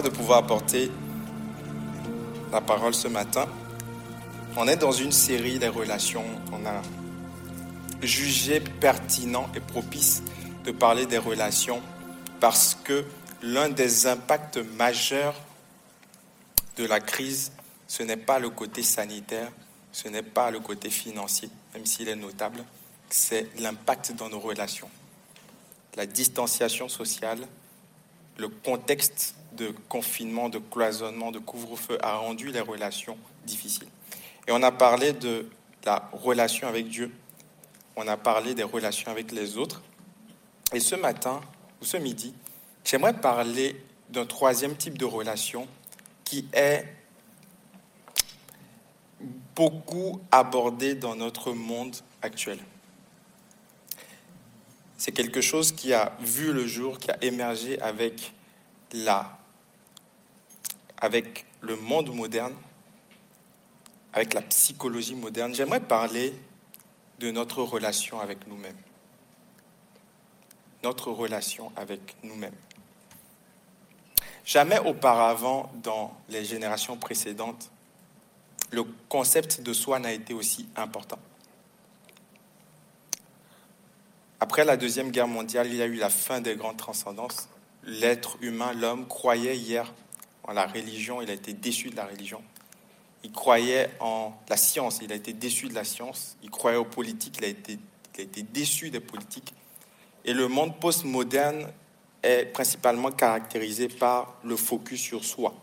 De pouvoir apporter la parole ce matin. On est dans une série des relations. On a jugé pertinent et propice de parler des relations parce que l'un des impacts majeurs de la crise, ce n'est pas le côté sanitaire, ce n'est pas le côté financier, même s'il est notable, c'est l'impact dans nos relations. La distanciation sociale, le contexte de confinement, de cloisonnement, de couvre-feu a rendu les relations difficiles. Et on a parlé de la relation avec Dieu, on a parlé des relations avec les autres. Et ce matin, ou ce midi, j'aimerais parler d'un troisième type de relation qui est beaucoup abordé dans notre monde actuel. C'est quelque chose qui a vu le jour, qui a émergé avec la, avec le monde moderne, avec la psychologie moderne. J'aimerais parler de notre relation avec nous-mêmes. Notre relation avec nous-mêmes. Jamais auparavant, dans les générations précédentes, le concept de soi n'a été aussi important. Après la Deuxième Guerre mondiale, il y a eu la fin des grandes transcendances. L'être humain, l'homme, croyait hier en la religion, il a été déçu de la religion. Il croyait en la science, il a été déçu de la science. Il croyait aux politiques, il a été, il a été déçu des politiques. Et le monde postmoderne est principalement caractérisé par le focus sur soi.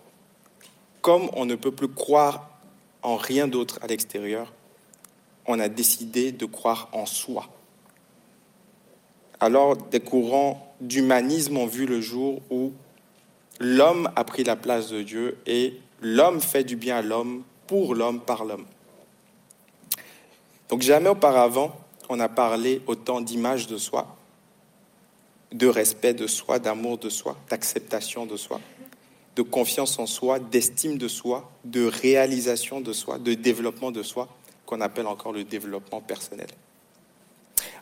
Comme on ne peut plus croire en rien d'autre à l'extérieur, on a décidé de croire en soi. Alors des courants d'humanisme ont vu le jour où l'homme a pris la place de Dieu et l'homme fait du bien à l'homme, pour l'homme, par l'homme. Donc jamais auparavant, on a parlé autant d'image de soi, de respect de soi, d'amour de soi, d'acceptation de soi, de confiance en soi, d'estime de soi, de réalisation de soi, de développement de soi, qu'on appelle encore le développement personnel.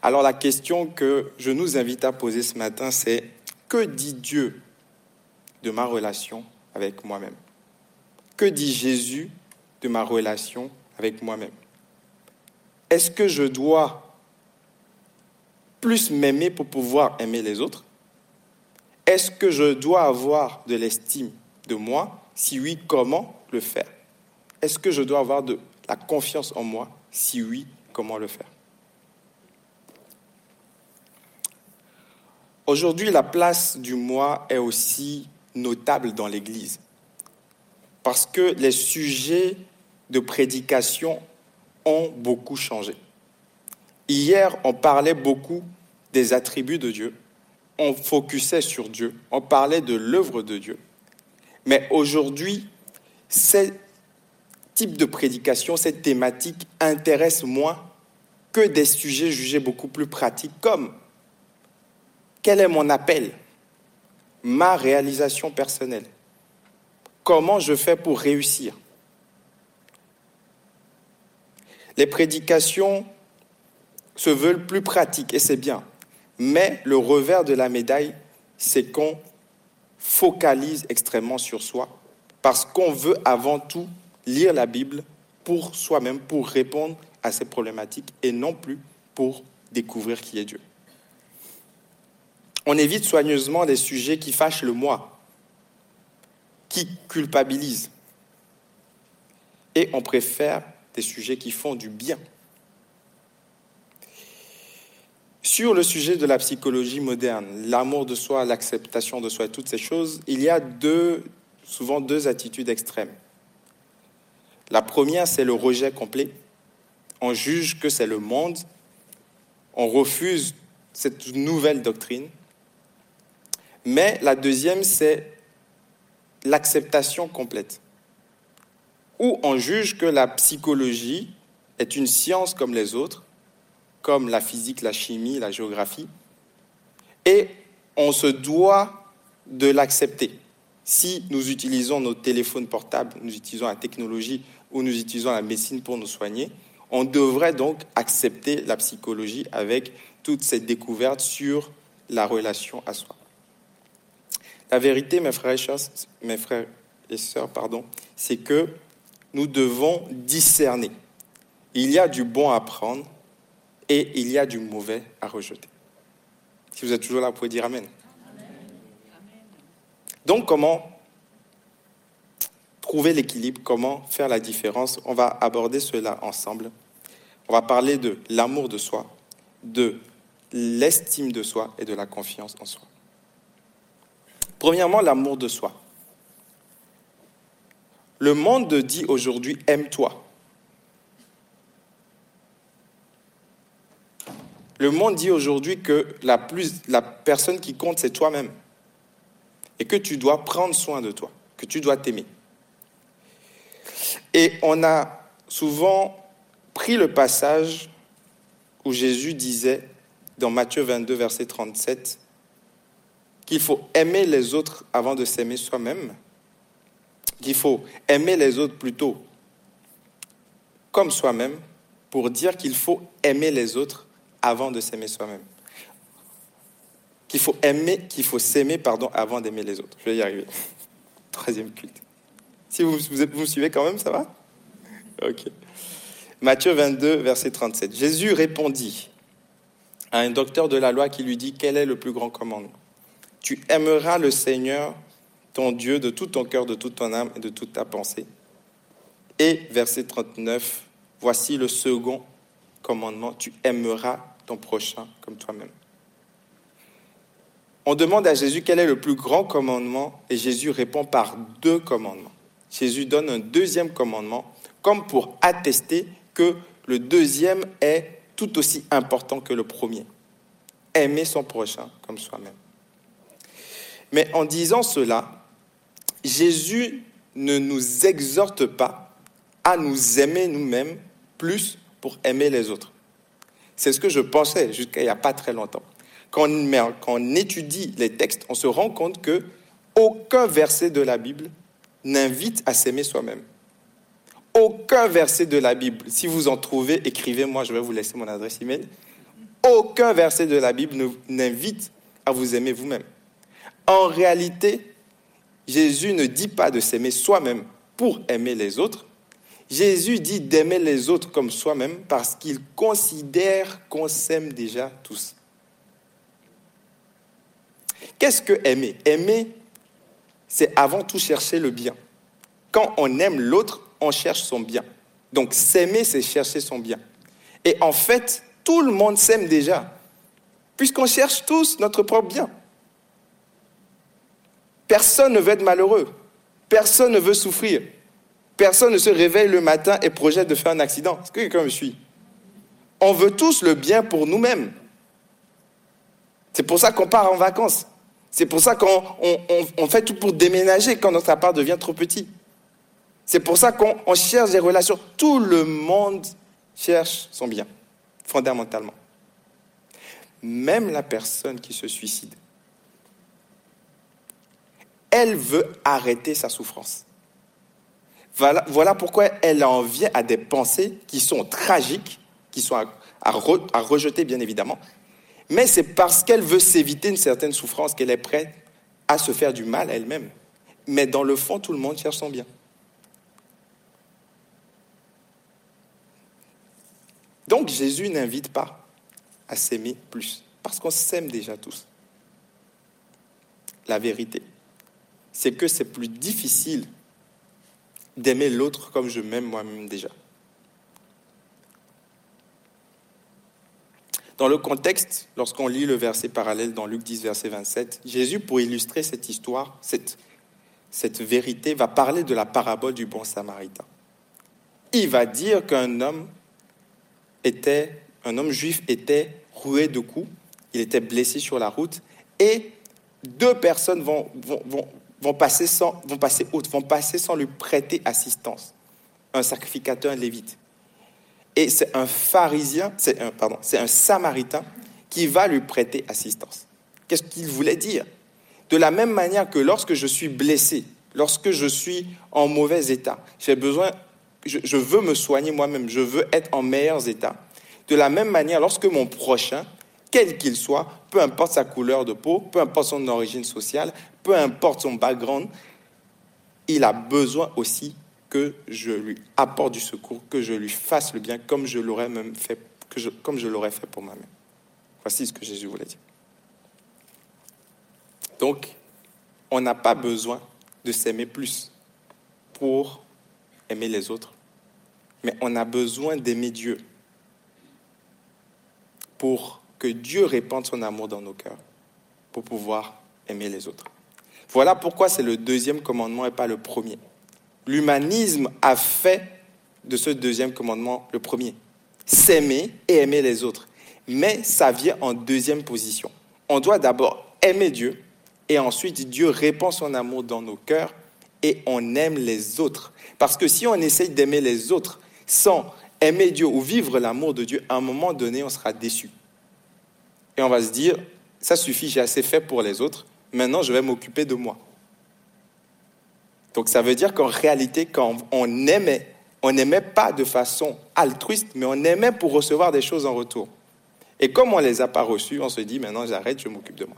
Alors la question que je nous invite à poser ce matin, c'est que dit Dieu de ma relation avec moi-même. Que dit Jésus de ma relation avec moi-même? Est-ce que je dois plus m'aimer pour pouvoir aimer les autres? Est-ce que je dois avoir de l'estime de moi? Si oui, comment le faire? Est-ce que je dois avoir de la confiance en moi? Si oui, comment le faire? Aujourd'hui, la place du moi est aussi notable dans l'Église parce que les sujets de prédication ont beaucoup changé. Hier, on parlait beaucoup des attributs de Dieu, on focusait sur Dieu, on parlait de l'œuvre de Dieu. Mais aujourd'hui, ces types de prédication, cette thématique intéresse moins que des sujets jugés beaucoup plus pratiques comme quel est mon appel, ma réalisation personnelle, comment je fais pour réussir? Les prédications se veulent plus pratiques et c'est bien. Mais le revers de la médaille, c'est qu'on focalise extrêmement sur soi parce qu'on veut avant tout lire la Bible pour soi-même, pour répondre à ces problématiques et non plus pour découvrir qui est Dieu. On évite soigneusement les sujets qui fâchent le moi, qui culpabilisent. Et on préfère des sujets qui font du bien Sur le sujet de la psychologie moderne, l'amour de soi, l'acceptation de soi, toutes ces choses, il y a deux, souvent deux attitudes extrêmes. La première, c'est le rejet complet. On juge que c'est le monde. On refuse cette nouvelle doctrine. Mais la deuxième, c'est l'acceptation complète. Où on juge que la psychologie est une science comme les autres comme la physique, la chimie, la géographie, et on se doit de l'accepter. Si nous utilisons nos téléphones portables, nous utilisons la technologie ou nous utilisons la médecine pour nous soigner, on devrait donc accepter la psychologie avec toutes ces découvertes sur la relation à soi. La vérité, mes frères et sœurs, pardon, c'est que nous devons discerner. Il y a du bon à prendre et il y a du mauvais à rejeter. Si vous êtes toujours là, vous pouvez dire Amen. Donc, comment trouver l'équilibre, comment faire la différence? On va aborder cela ensemble. On va parler de l'amour de soi, de l'estime de soi et de la confiance en soi. Premièrement, l'amour de soi. Le monde dit aujourd'hui aime-toi. Le monde dit aujourd'hui que la, plus, la personne qui compte, c'est toi-même. Et que tu dois prendre soin de toi, que tu dois t'aimer. Et on a souvent pris le passage où Jésus disait dans Matthieu 22, verset 37, qu'il faut aimer les autres avant de s'aimer soi-même, qu'il faut aimer les autres plutôt comme soi-même, pour dire qu'il faut aimer les autres avant de s'aimer soi-même. Qu'il faut aimer, qu'il faut s'aimer, pardon, avant d'aimer les autres. Je vais y arriver. Troisième culte. Si vous, me suivez quand même, ça va? Ok. Matthieu 22, verset 37. Jésus répondit à un docteur de la loi qui lui dit Quel est le plus grand commandement Tu aimeras le Seigneur, ton Dieu, de tout ton cœur, de toute ton âme et de toute ta pensée. Et verset 39, voici le second commandement Tu aimeras ton prochain comme toi-même. On demande à Jésus quel est le plus grand commandement et Jésus répond par deux commandements. Jésus donne un deuxième commandement comme pour attester que le deuxième est tout aussi important que le premier. Aimer son prochain comme soi-même. Mais en disant cela, Jésus ne nous exhorte pas à nous aimer nous-mêmes plus pour aimer les autres. C'est ce que je pensais jusqu'à il n'y a pas très longtemps. Quand on, quand on étudie les textes, on se rend compte que aucun verset de la Bible n'invite à s'aimer soi-même aucun verset de la Bible. Si vous en trouvez, écrivez-moi, je vais vous laisser mon adresse email. Aucun verset de la Bible n'invite à vous aimer vous-même. En réalité, Jésus ne dit pas de s'aimer soi-même pour aimer les autres. Jésus dit d'aimer les autres comme soi-même parce qu'il considère qu'on s'aime déjà tous. Qu'est-ce que aimer? Aimer, c'est avant tout chercher le bien. Quand on aime l'autre, on cherche son bien. Donc s'aimer, c'est chercher son bien. Et en fait, tout le monde s'aime déjà, puisqu'on cherche tous notre propre bien. Personne ne veut être malheureux. Personne ne veut souffrir. Personne ne se réveille le matin et projette de faire un accident. Est-ce que quelqu'un me suit? On veut tous le bien pour nous-mêmes. C'est pour ça qu'on part en vacances. C'est pour ça qu'on fait tout pour déménager quand notre appart devient trop petit. C'est pour ça qu'on cherche des relations. Tout le monde cherche son bien, fondamentalement. Même la personne qui se suicide, elle veut arrêter sa souffrance. Voilà, pourquoi elle en vient à des pensées qui sont tragiques, qui sont à, rejeter bien évidemment, mais c'est parce qu'elle veut s'éviter une certaine souffrance qu'elle est prête à se faire du mal à elle-même. Mais dans le fond, tout le monde cherche son bien. Donc Jésus n'invite pas à s'aimer plus, parce qu'on s'aime déjà tous. La vérité, c'est que c'est plus difficile d'aimer l'autre comme je m'aime moi-même déjà. Dans le contexte, lorsqu'on lit le verset parallèle dans Luc 10, verset 27, Jésus, pour illustrer cette histoire, cette, vérité, va parler de la parabole du bon samaritain. Il va dire qu'un homme juif était roué de coups, il était blessé sur la route, et deux personnes vont, passer, sans, vont passer vont passer sans lui prêter assistance. Un sacrificateur, un lévite. Et c'est un pharisien, c'est un, pardon, c'est un samaritain qui va lui prêter assistance. Qu'est-ce qu'il voulait dire? De la même manière que lorsque je suis blessé, lorsque je suis en mauvais état, j'ai besoin je, veux me soigner moi-même, je veux être en meilleur état. De la même manière, lorsque mon prochain quel qu'il soit, peu importe sa couleur de peau, peu importe son origine sociale, peu importe son background, il a besoin aussi que je lui apporte du secours, que je lui fasse le bien comme je l'aurais fait, pour moi-même. Voici ce que Jésus voulait dire. Donc, on n'a pas besoin de s'aimer plus pour aimer les autres, mais on a besoin d'aimer Dieu pour que Dieu répande son amour dans nos cœurs, pour pouvoir aimer les autres. Voilà pourquoi c'est le deuxième commandement et pas le premier. L'humanisme a fait de ce deuxième commandement le premier. S'aimer et aimer les autres. Mais ça vient en deuxième position. On doit d'abord aimer Dieu et ensuite Dieu répand son amour dans nos cœurs et on aime les autres. Parce que si on essaye d'aimer les autres sans aimer Dieu ou vivre l'amour de Dieu, à un moment donné, on sera déçu. Et on va se dire, ça suffit, j'ai assez fait pour les autres, maintenant je vais m'occuper de moi. Donc ça veut dire qu'en réalité, quand on aimait, on n'aimait pas de façon altruiste, mais on aimait pour recevoir des choses en retour. Et comme on ne les a pas reçues, on se dit, maintenant j'arrête, je m'occupe de moi.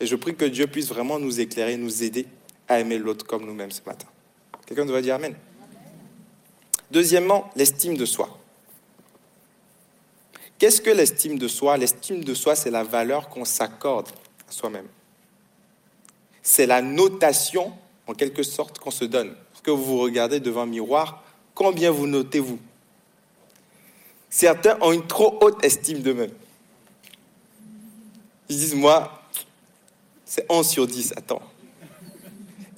Et je prie que Dieu puisse vraiment nous éclairer, nous aider à aimer l'autre comme nous-mêmes ce matin. Quelqu'un doit dire Amen. Deuxièmement, l'estime de soi. Qu'est-ce que l'estime de soi? L'estime de soi, c'est la valeur qu'on s'accorde à soi-même. C'est la notation, en quelque sorte, qu'on se donne. Parce que vous vous regardez devant un miroir, combien vous notez-vous? Certains ont une trop haute estime d'eux-mêmes. Ils disent, moi, c'est 11 sur 10, attends.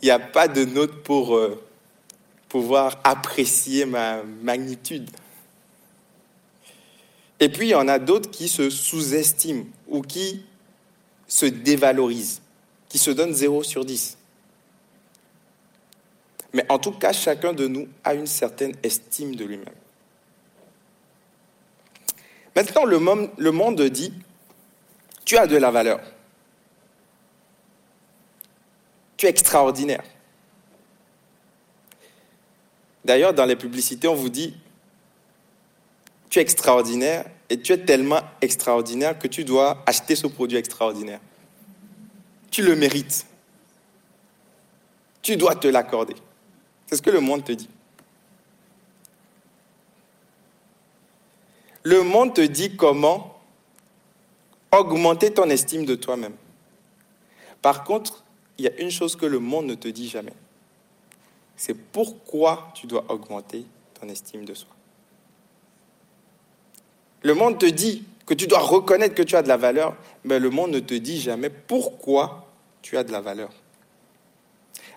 Il n'y a pas de note pour euh, pouvoir apprécier ma magnitude. Et puis, il y en a d'autres qui se sous-estiment ou qui se dévalorisent, qui se donnent 0 sur 10. Mais en tout cas, chacun de nous a une certaine estime de lui-même. Maintenant, le monde, le monde dit, tu as de la valeur. Tu es extraordinaire. D'ailleurs, dans les publicités, on vous dit, tu es extraordinaire et tu es tellement extraordinaire que tu dois acheter ce produit extraordinaire. Tu le mérites. Tu dois te l'accorder. C'est ce que le monde te dit. Le monde te dit comment augmenter ton estime de toi-même. Par contre, il y a une chose que le monde ne te dit jamais c'est pourquoi tu dois augmenter ton estime de soi. Le monde te dit que tu dois reconnaître que tu as de la valeur, mais le monde ne te dit jamais pourquoi tu as de la valeur.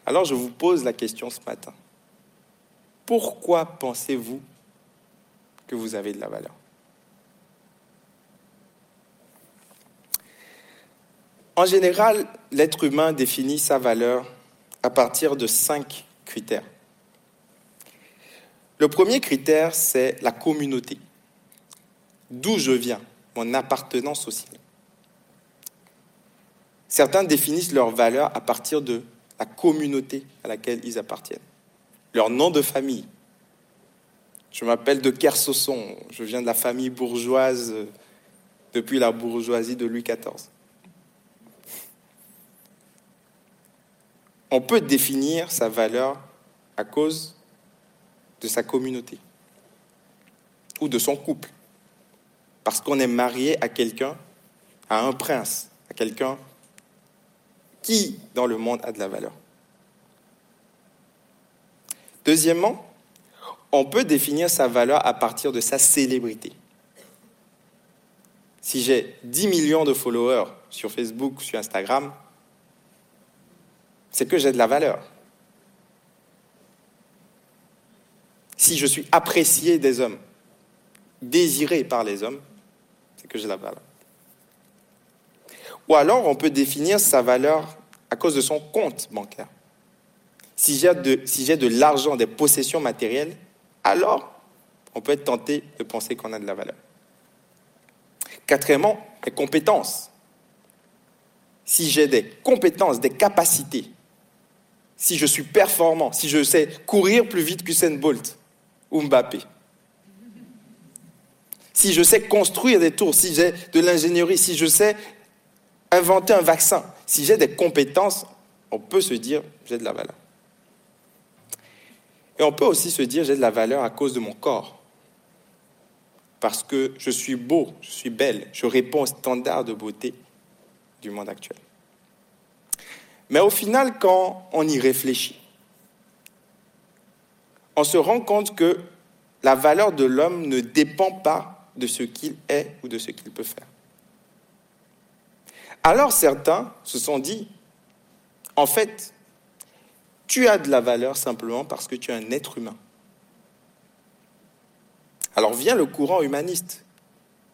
Alors je vous pose la question ce matin. Pourquoi pensez-vous que vous avez de la valeur? En général, l'être humain définit sa valeur à partir de cinq critères. Le premier critère, c'est la communauté. D'où je viens, mon appartenance sociale. Certains définissent leur valeur à partir de la communauté à laquelle ils appartiennent. Leur nom de famille. Je m'appelle de Kersosson, je viens de la famille bourgeoise depuis la bourgeoisie de Louis XIV. on peut définir sa valeur à cause de sa communauté ou de son couple. Parce qu'on est marié à quelqu'un, à un prince, à quelqu'un qui, dans le monde, a de la valeur. Deuxièmement, on peut définir sa valeur à partir de sa célébrité. Si j'ai 10 millions de followers sur Facebook, sur Instagram, c'est que j'ai de la valeur. Si je suis apprécié des hommes, désiré par les hommes, que j'ai la valeur. Ou alors on peut définir sa valeur à cause de son compte bancaire. Si j'ai de, si de l'argent, des possessions matérielles, alors on peut être tenté de penser qu'on a de la valeur. Quatrièmement, les compétences. Si j'ai des compétences, des capacités, si je suis performant, si je sais courir plus vite qu'Usain Bolt ou Mbappé. Si je sais construire des tours, si j'ai de l'ingénierie, si je sais inventer un vaccin, si j'ai des compétences, on peut se dire j'ai de la valeur. Et on peut aussi se dire j'ai de la valeur à cause de mon corps. Parce que je suis beau, je suis belle, je réponds aux standards de beauté du monde actuel. Mais au final, quand on y réfléchit, on se rend compte que la valeur de l'homme ne dépend pas de ce qu'il est ou de ce qu'il peut faire. Alors certains se sont dit, en fait, tu as de la valeur simplement parce que tu es un être humain. Alors vient le courant humaniste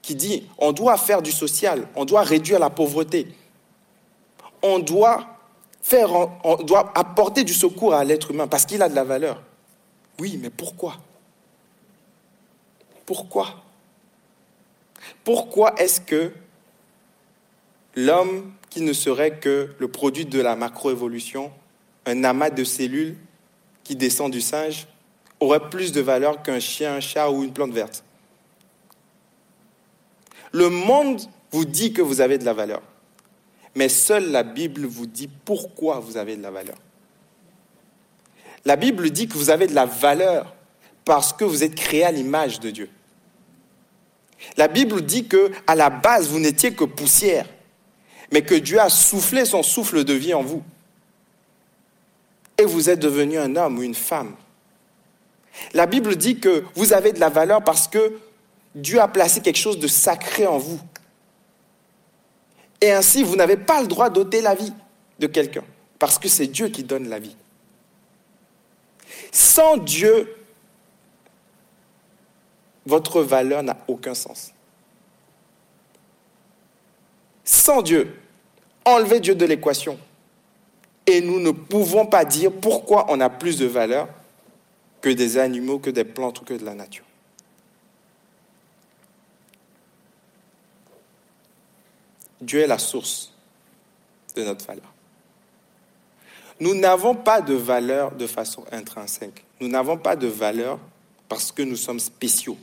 qui dit, on doit faire du social, on doit réduire la pauvreté, on doit, apporter du secours à l'être humain parce qu'il a de la valeur. Oui, mais pourquoi? Pourquoi? Pourquoi est-ce que l'homme qui ne serait que le produit de la macroévolution, un amas de cellules qui descend du singe, aurait plus de valeur qu'un chien, un chat ou une plante verte? Le monde vous dit que vous avez de la valeur, mais seule la Bible vous dit pourquoi vous avez de la valeur. La Bible dit que vous avez de la valeur parce que vous êtes créé à l'image de Dieu. La Bible dit que à la base vous n'étiez que poussière, mais que Dieu a soufflé son souffle de vie en vous. Et vous êtes devenu un homme ou une femme. La Bible dit que vous avez de la valeur parce que Dieu a placé quelque chose de sacré en vous. Et ainsi, vous n'avez pas le droit d'ôter la vie de quelqu'un, parce que c'est Dieu qui donne la vie. Sans Dieu, votre valeur n'a aucun sens. Sans Dieu, enlevez Dieu de l'équation. Et nous ne pouvons pas dire pourquoi on a plus de valeur que des animaux, que des plantes ou que de la nature. Dieu est la source de notre valeur. Nous n'avons pas de valeur de façon intrinsèque. Nous n'avons pas de valeur parce que nous sommes spéciaux.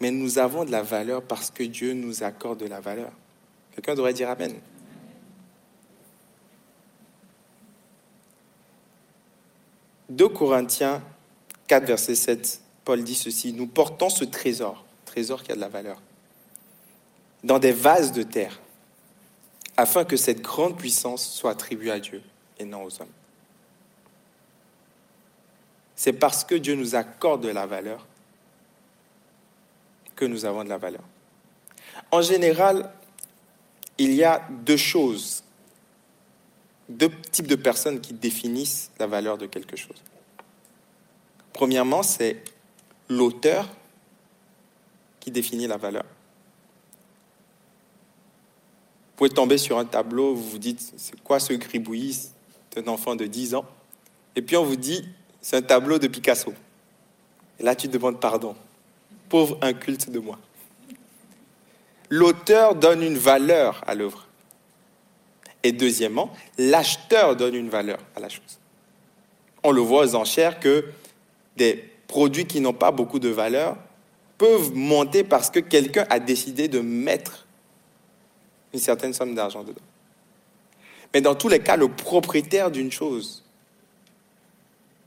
Mais nous avons de la valeur parce que Dieu nous accorde de la valeur. Quelqu'un devrait dire Amen. De Corinthiens 4, verset 7, Paul dit ceci, nous portons ce trésor, trésor qui a de la valeur, dans des vases de terre, afin que cette grande puissance soit attribuée à Dieu et non aux hommes. C'est parce que Dieu nous accorde de la valeur que nous avons de la valeur. En général, il y a deux choses, deux types de personnes qui définissent la valeur de quelque chose. Premièrement, c'est l'auteur qui définit la valeur. Vous pouvez tomber sur un tableau, vous vous dites, c'est quoi ce gribouillis d'un enfant de 10 ans, et puis on vous dit, c'est un tableau de Picasso. Et là, tu demandes pardon. Pauvre inculte de moi. L'auteur donne une valeur à l'œuvre. Et deuxièmement, l'acheteur donne une valeur à la chose. On le voit aux enchères que des produits qui n'ont pas beaucoup de valeur peuvent monter parce que quelqu'un a décidé de mettre une certaine somme d'argent dedans. Mais dans tous les cas, le propriétaire d'une chose,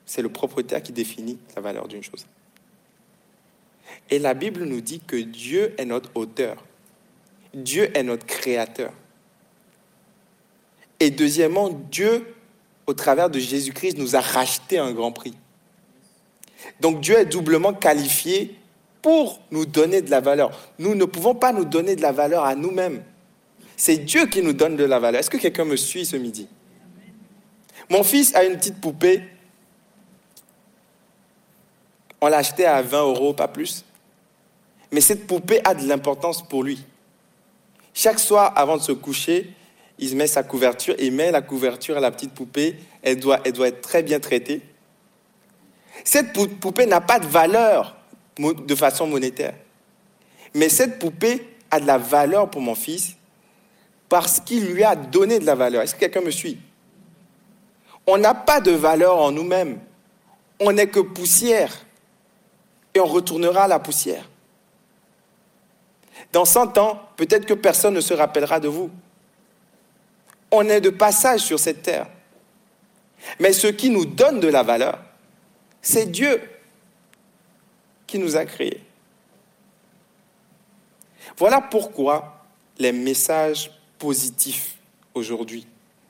c'est le propriétaire qui définit la valeur d'une chose. Et la Bible nous dit que Dieu est notre auteur. Dieu est notre créateur. Et deuxièmement, Dieu, au travers de Jésus-Christ, nous a racheté un grand prix. Donc Dieu est doublement qualifié pour nous donner de la valeur. Nous ne pouvons pas nous donner de la valeur à nous-mêmes. C'est Dieu qui nous donne de la valeur. Est-ce que quelqu'un me suit ce midi? Mon fils a une petite poupée. On l'a achetée à 20 euros, pas plus. Mais cette poupée a de l'importance pour lui. Chaque soir, avant de se coucher, il met sa couverture et met la couverture à la petite poupée. Elle doit, elle doit être très bien traitée. Cette poupée n'a pas de valeur de façon monétaire. Mais cette poupée a de la valeur pour mon fils parce qu'il lui a donné de la valeur. Est-ce que quelqu'un me suit? On n'a pas de valeur en nous-mêmes. On n'est que poussière. Et on retournera à la poussière. Dans 100 ans, peut-être que personne ne se rappellera de vous. On est de passage sur cette terre. Mais ce qui nous donne de la valeur, c'est Dieu qui nous a créés. Voilà pourquoi les messages positifs aujourd'hui,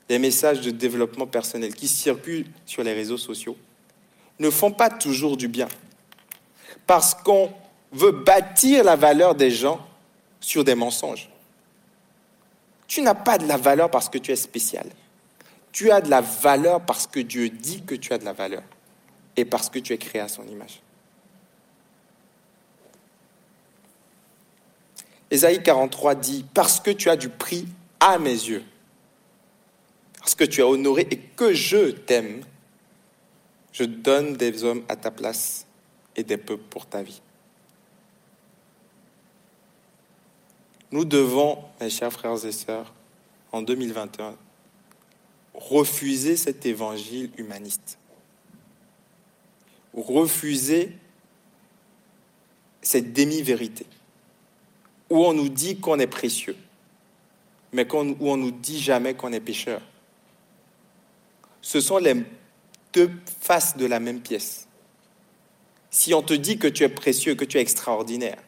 les messages de développement personnel qui circulent sur les réseaux sociaux, ne font pas toujours du bien. Parce qu'on veut bâtir la valeur des gens sur des mensonges. Tu n'as pas de la valeur parce que tu es spécial. Tu as de la valeur parce que Dieu dit que tu as de la valeur et parce que tu es créé à son image. Ésaïe 43 dit, parce que tu as du prix à mes yeux, parce que tu as honoré et que je t'aime, je donne des hommes à ta place et des peuples pour ta vie. Nous devons, mes chers frères et sœurs, en 2021, refuser cet évangile humaniste. Refuser cette demi-vérité où on nous dit qu'on est précieux, mais où on nous dit jamais qu'on est pécheur. Ce sont les deux faces de la même pièce. Si on te dit que tu es précieux, que tu es extraordinaire,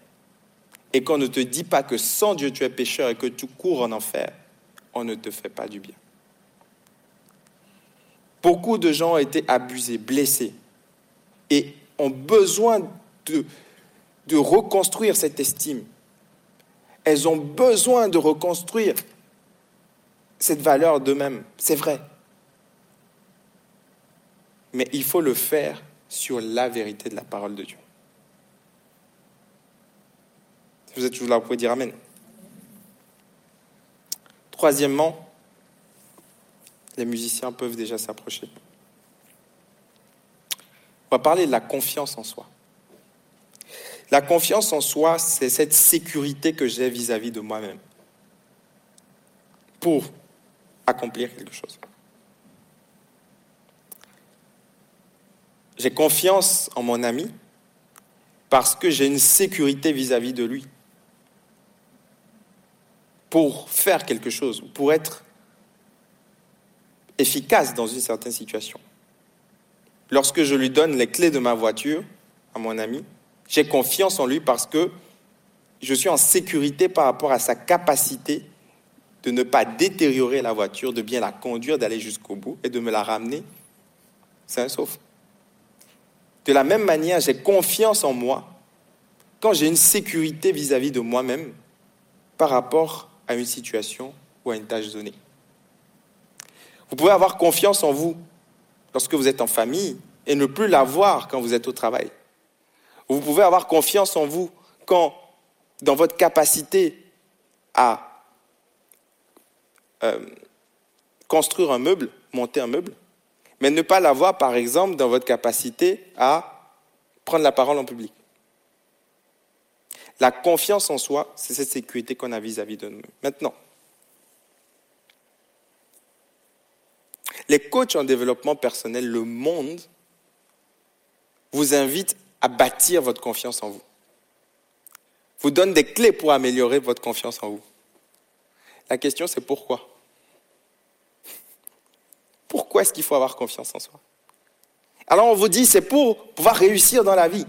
et qu'on ne te dit pas que sans Dieu tu es pécheur et que tu cours en enfer, on ne te fait pas du bien. Beaucoup de gens ont été abusés, blessés, et ont besoin de, de reconstruire cette estime. Elles ont besoin de reconstruire cette valeur d'eux-mêmes. C'est vrai. Mais il faut le faire sur la vérité de la parole de Dieu. Vous êtes toujours là, vous pouvez dire Amen. Troisièmement, les musiciens peuvent déjà s'approcher. On va parler de la confiance en soi. La confiance en soi, c'est cette sécurité que j'ai vis-à-vis de moi-même pour accomplir quelque chose. J'ai confiance en mon ami parce que j'ai une sécurité vis-à-vis de lui pour faire quelque chose, pour être efficace dans une certaine situation. Lorsque je lui donne les clés de ma voiture à mon ami, j'ai confiance en lui parce que je suis en sécurité par rapport à sa capacité de ne pas détériorer la voiture, de bien la conduire, d'aller jusqu'au bout et de me la ramener un sauf. De la même manière, j'ai confiance en moi quand j'ai une sécurité vis-à-vis de moi-même par rapport à une situation ou à une tâche donnée. Vous pouvez avoir confiance en vous lorsque vous êtes en famille et ne plus l'avoir quand vous êtes au travail. Vous pouvez avoir confiance en vous quand, dans votre capacité à euh, construire un meuble, monter un meuble, mais ne pas l'avoir, par exemple, dans votre capacité à prendre la parole en public. La confiance en soi, c'est cette sécurité qu'on a vis-à-vis de nous. Maintenant, les coachs en développement personnel, le monde, vous invitent à bâtir votre confiance en vous. Vous donne des clés pour améliorer votre confiance en vous. La question, c'est pourquoi? Pourquoi est-ce qu'il faut avoir confiance en soi? Alors on vous dit, c'est pour pouvoir réussir dans la vie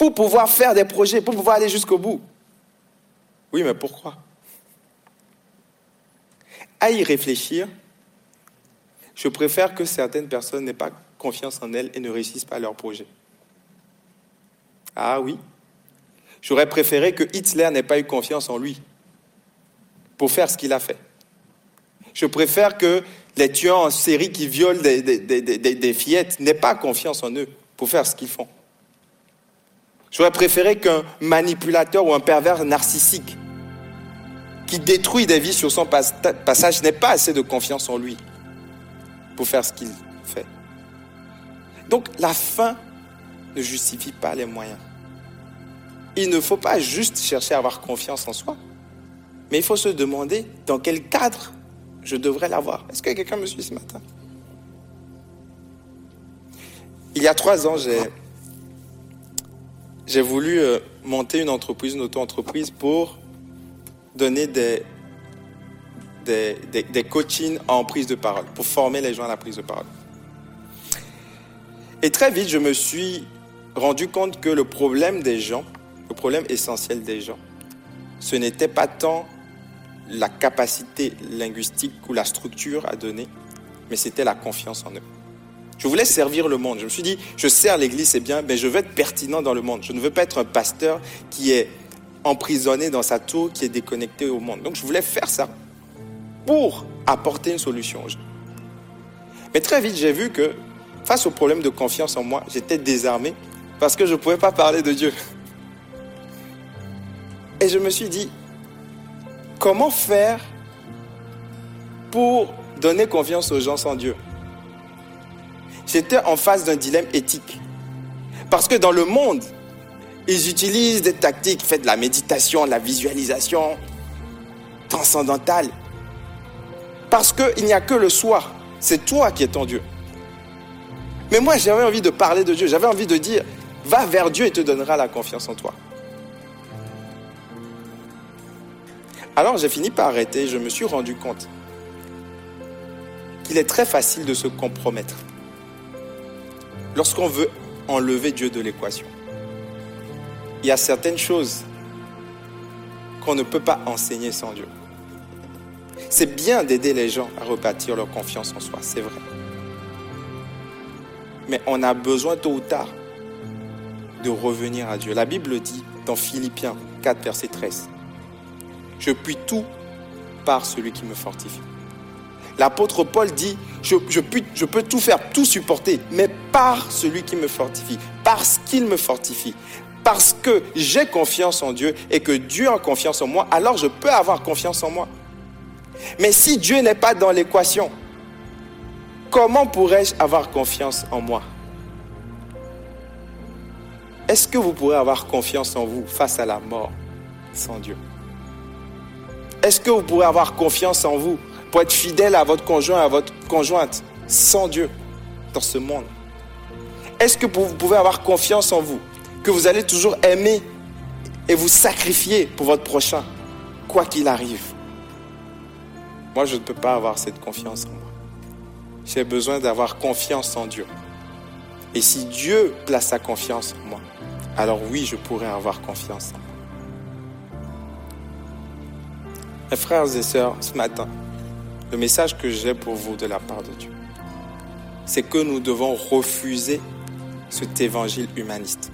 pour pouvoir faire des projets, pour pouvoir aller jusqu'au bout. Oui, mais pourquoi? À y réfléchir, je préfère que certaines personnes n'aient pas confiance en elles et ne réussissent pas leur projet. Ah oui J'aurais préféré que Hitler n'ait pas eu confiance en lui pour faire ce qu'il a fait. Je préfère que les tueurs en série qui violent des fillettes n'aient pas confiance en eux pour faire ce qu'ils font. J'aurais préféré qu'un manipulateur ou un pervers narcissique qui détruit des vies sur son passage n'ait pas assez de confiance en lui pour faire ce qu'il fait. Donc la fin ne justifie pas les moyens. Il ne faut pas juste chercher à avoir confiance en soi, mais il faut se demander dans quel cadre je devrais l'avoir. Est-ce que quelqu'un me suit ce matin? Il y a trois ans, j'ai j'ai voulu euh, monter une entreprise, une auto-entreprise pour donner des, des, des, des coachings en prise de parole, pour former les gens à la prise de parole. Et très vite, je me suis rendu compte que le problème des gens, le problème essentiel des gens, ce n'était pas tant la capacité linguistique ou la structure à donner, mais c'était la confiance en eux. Je voulais servir le monde. Je me suis dit, je sers l'Église, c'est bien, mais je veux être pertinent dans le monde. Je ne veux pas être un pasteur qui est emprisonné dans sa tour, qui est déconnecté au monde. Donc je voulais faire ça pour apporter une solution. Mais très vite, j'ai vu que face au problème de confiance en moi, j'étais désarmé parce que je ne pouvais pas parler de Dieu. Et je me suis dit, comment faire pour donner confiance aux gens sans Dieu? J'étais en face d'un dilemme éthique. Parce que dans le monde, ils utilisent des tactiques, faites de la méditation, de la visualisation transcendantale. Parce qu'il n'y a que le soi. C'est toi qui es ton Dieu. Mais moi, j'avais envie de parler de Dieu. J'avais envie de dire, va vers Dieu et te donnera la confiance en toi. Alors j'ai fini par arrêter. Je me suis rendu compte qu'il est très facile de se compromettre lorsqu'on veut enlever Dieu de l'équation. Il y a certaines choses qu'on ne peut pas enseigner sans Dieu. C'est bien d'aider les gens à rebâtir leur confiance en soi, c'est vrai. Mais on a besoin tôt ou tard de revenir à Dieu. La Bible dit dans Philippiens 4, verset 13, Je puis tout par celui qui me fortifie. L'apôtre Paul dit, je, peux tout faire, tout supporter, mais par celui qui me fortifie, parce qu'il me fortifie, parce que j'ai confiance en Dieu et que Dieu a confiance en moi, alors je peux avoir confiance en moi. Mais si Dieu n'est pas dans l'équation, comment pourrais-je avoir confiance en moi? Est-ce que vous pourrez avoir confiance en vous face à la mort sans Dieu? Est-ce que vous pourrez avoir confiance en vous pour être fidèle à votre conjoint, à votre conjointe, sans Dieu, dans ce monde Est-ce que vous pouvez avoir confiance en vous, que vous allez toujours aimer et vous sacrifier pour votre prochain, quoi qu'il arrive? Moi, je ne peux pas avoir cette confiance en moi. J'ai besoin d'avoir confiance en Dieu. Et si Dieu place sa confiance en moi, alors oui, je pourrais avoir confiance en moi. Mes frères et sœurs, ce matin, le message que j'ai pour vous de la part de Dieu, c'est que nous devons refuser cet évangile humaniste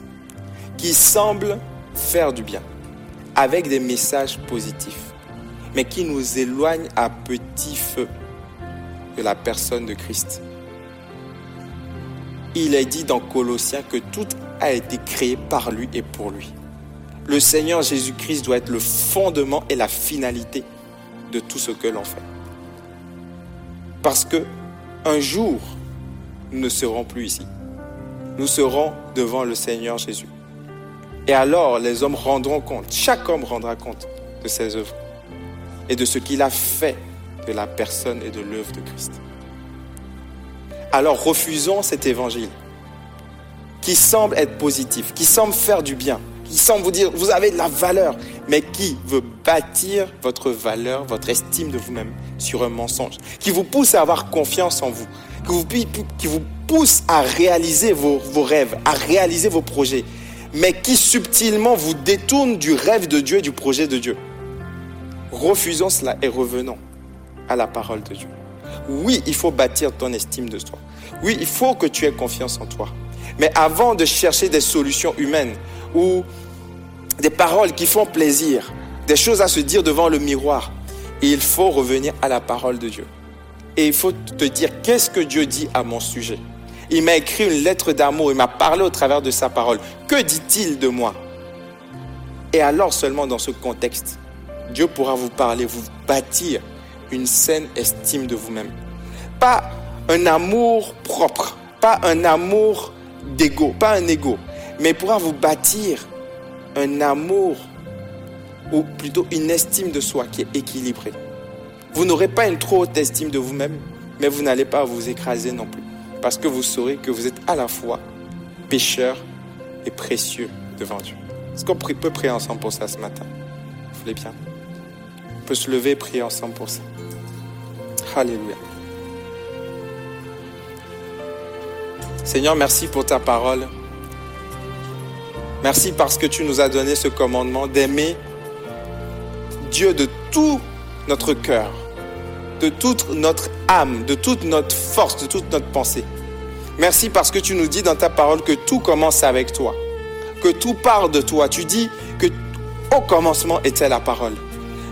qui semble faire du bien avec des messages positifs, mais qui nous éloigne à petit feu de la personne de Christ. Il est dit dans Colossiens que tout a été créé par lui et pour lui. Le Seigneur Jésus-Christ doit être le fondement et la finalité de tout ce que l'on fait. Parce que un jour, nous ne serons plus ici. Nous serons devant le Seigneur Jésus. Et alors, les hommes rendront compte, chaque homme rendra compte de ses œuvres et de ce qu'il a fait de la personne et de l'œuvre de Christ. Alors refusons cet évangile qui semble être positif, qui semble faire du bien, qui semble vous dire vous avez de la valeur, mais qui veut bâtir votre valeur, votre estime de vous-même sur un mensonge, qui vous pousse à avoir confiance en vous, qui vous, pousse à réaliser vos, vos rêves, à réaliser vos projets, mais qui subtilement vous détourne du rêve de Dieu et du projet de Dieu. Refusons cela et revenons à la parole de Dieu. Oui, il faut bâtir ton estime de toi. Oui, il faut que tu aies confiance en toi. Mais avant de chercher des solutions humaines ou des paroles qui font plaisir, des choses à se dire devant le miroir, il faut revenir à la parole de Dieu. Et il faut te dire, qu'est-ce que Dieu dit à mon sujet? Il m'a écrit une lettre d'amour, il m'a parlé au travers de sa parole. Que dit-il de moi? Et alors seulement dans ce contexte, Dieu pourra vous parler, vous bâtir une saine estime de vous-même. Pas un amour propre, pas un amour d'ego, pas un ego, mais pourra vous bâtir un amour ou plutôt une estime de soi qui est équilibrée. Vous n'aurez pas une trop haute estime de vous-même, mais vous n'allez pas vous écraser non plus, parce que vous saurez que vous êtes à la fois pécheur et précieux devant Dieu. Est-ce qu'on peut prier ensemble pour ça ce matin? Vous voulez bien? Peut se lever et prier ensemble pour ça. Alléluia. Seigneur, merci pour ta parole. Merci parce que tu nous as donné ce commandement d'aimer Dieu de tout notre cœur, de toute notre âme, de toute notre force, de toute notre pensée. Merci parce que tu nous dis dans ta parole que tout commence avec toi, que tout part de toi. Tu dis que au commencement était la parole.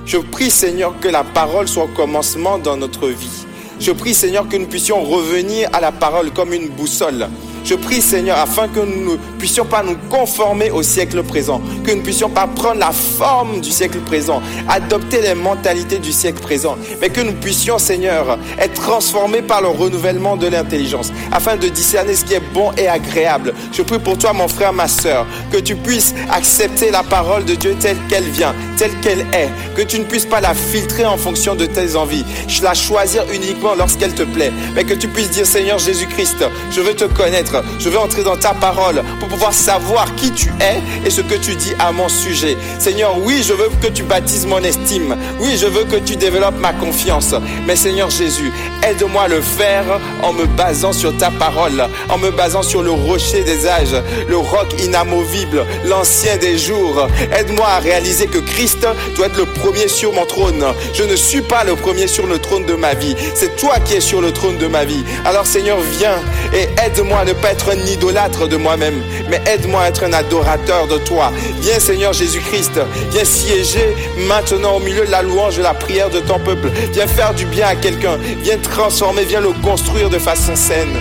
Je prie Seigneur que la parole soit au commencement dans notre vie. Je prie Seigneur que nous puissions revenir à la parole comme une boussole. Je prie Seigneur afin que nous ne puissions pas nous conformer au siècle présent, que nous ne puissions pas prendre la forme du siècle présent, adopter les mentalités du siècle présent, mais que nous puissions Seigneur être transformés par le renouvellement de l'intelligence, afin de discerner ce qui est bon et agréable. Je prie pour toi mon frère, ma soeur, que tu puisses accepter la parole de Dieu telle qu'elle vient, telle qu'elle est, que tu ne puisses pas la filtrer en fonction de tes envies, la choisir uniquement lorsqu'elle te plaît, mais que tu puisses dire Seigneur Jésus-Christ, je veux te connaître je veux entrer dans ta parole pour pouvoir savoir qui tu es et ce que tu dis à mon sujet. Seigneur, oui, je veux que tu baptises mon estime. Oui, je veux que tu développes ma confiance. Mais Seigneur Jésus, aide-moi à le faire en me basant sur ta parole, en me basant sur le rocher des âges, le roc inamovible, l'ancien des jours. Aide-moi à réaliser que Christ doit être le premier sur mon trône. Je ne suis pas le premier sur le trône de ma vie. C'est toi qui es sur le trône de ma vie. Alors Seigneur, viens et aide-moi à ne être un idolâtre de moi-même, mais aide-moi à être un adorateur de toi. Viens Seigneur Jésus-Christ, viens siéger maintenant au milieu de la louange, de la prière de ton peuple. Viens faire du bien à quelqu'un, viens transformer, viens le construire de façon saine.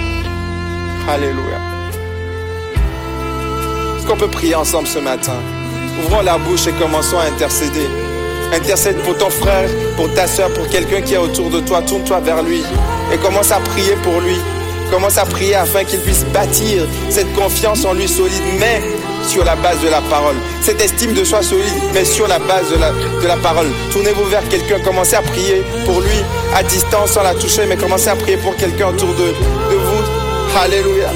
Alléluia. Est-ce qu'on peut prier ensemble ce matin? Ouvrons la bouche et commençons à intercéder. Intercède pour ton frère, pour ta soeur, pour quelqu'un qui est autour de toi. Tourne-toi vers lui et commence à prier pour lui. Commence à prier afin qu'il puisse bâtir cette confiance en lui solide, mais sur la base de la parole. Cette estime de soi solide, mais sur la base de la, de la parole. Tournez-vous vers quelqu'un, commencez à prier pour lui à distance sans la toucher, mais commencez à prier pour quelqu'un autour de, de vous. Alléluia.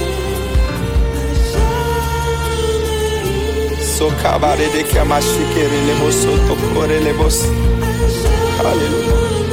Alléluia.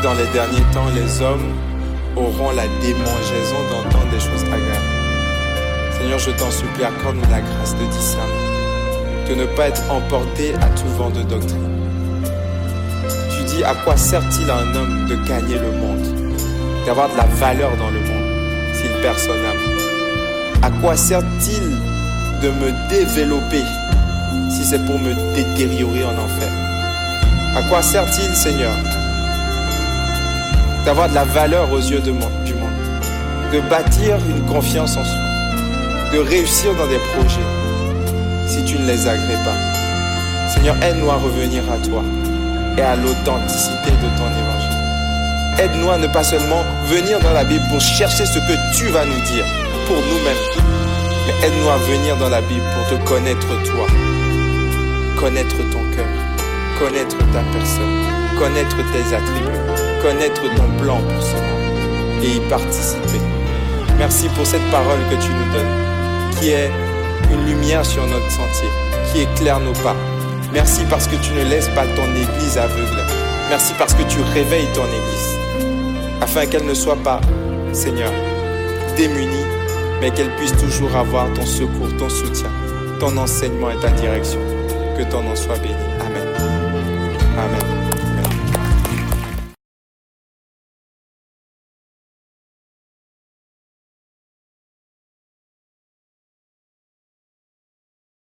Derniers temps, les hommes auront la démangeaison d'entendre des choses agréables. Seigneur, je t'en supplie, accorde-nous la grâce de discerner, de ne pas être emporté à tout vent de doctrine. Tu dis, à quoi sert-il à un homme de gagner le monde, d'avoir de la valeur dans le monde, s'il perd son âme? À quoi sert-il de me développer si c'est pour me détériorer en enfer? À quoi sert-il, Seigneur, d'avoir de la valeur aux yeux du monde, de bâtir une confiance en soi, de réussir dans des projets si tu ne les agrées pas. Seigneur, aide-nous à revenir à toi et à l'authenticité de ton évangile. Aide-nous à ne pas seulement venir dans la Bible pour chercher ce que tu vas nous dire pour nous-mêmes, Mais aide-nous à venir dans la Bible pour te connaître toi, connaître ton cœur, connaître ta personne, connaître tes attributs, connaître ton plan pour ce monde et y participer. Merci pour cette parole que tu nous donnes, qui est une lumière sur notre sentier, qui éclaire nos pas. Merci parce que tu ne laisses pas ton Église aveugle. Merci parce que tu réveilles ton Église, afin qu'elle ne soit pas, Seigneur, démunie, mais qu'elle puisse toujours avoir ton secours, ton soutien, ton enseignement et ta direction. Que ton nom soit béni. Amen. Amen.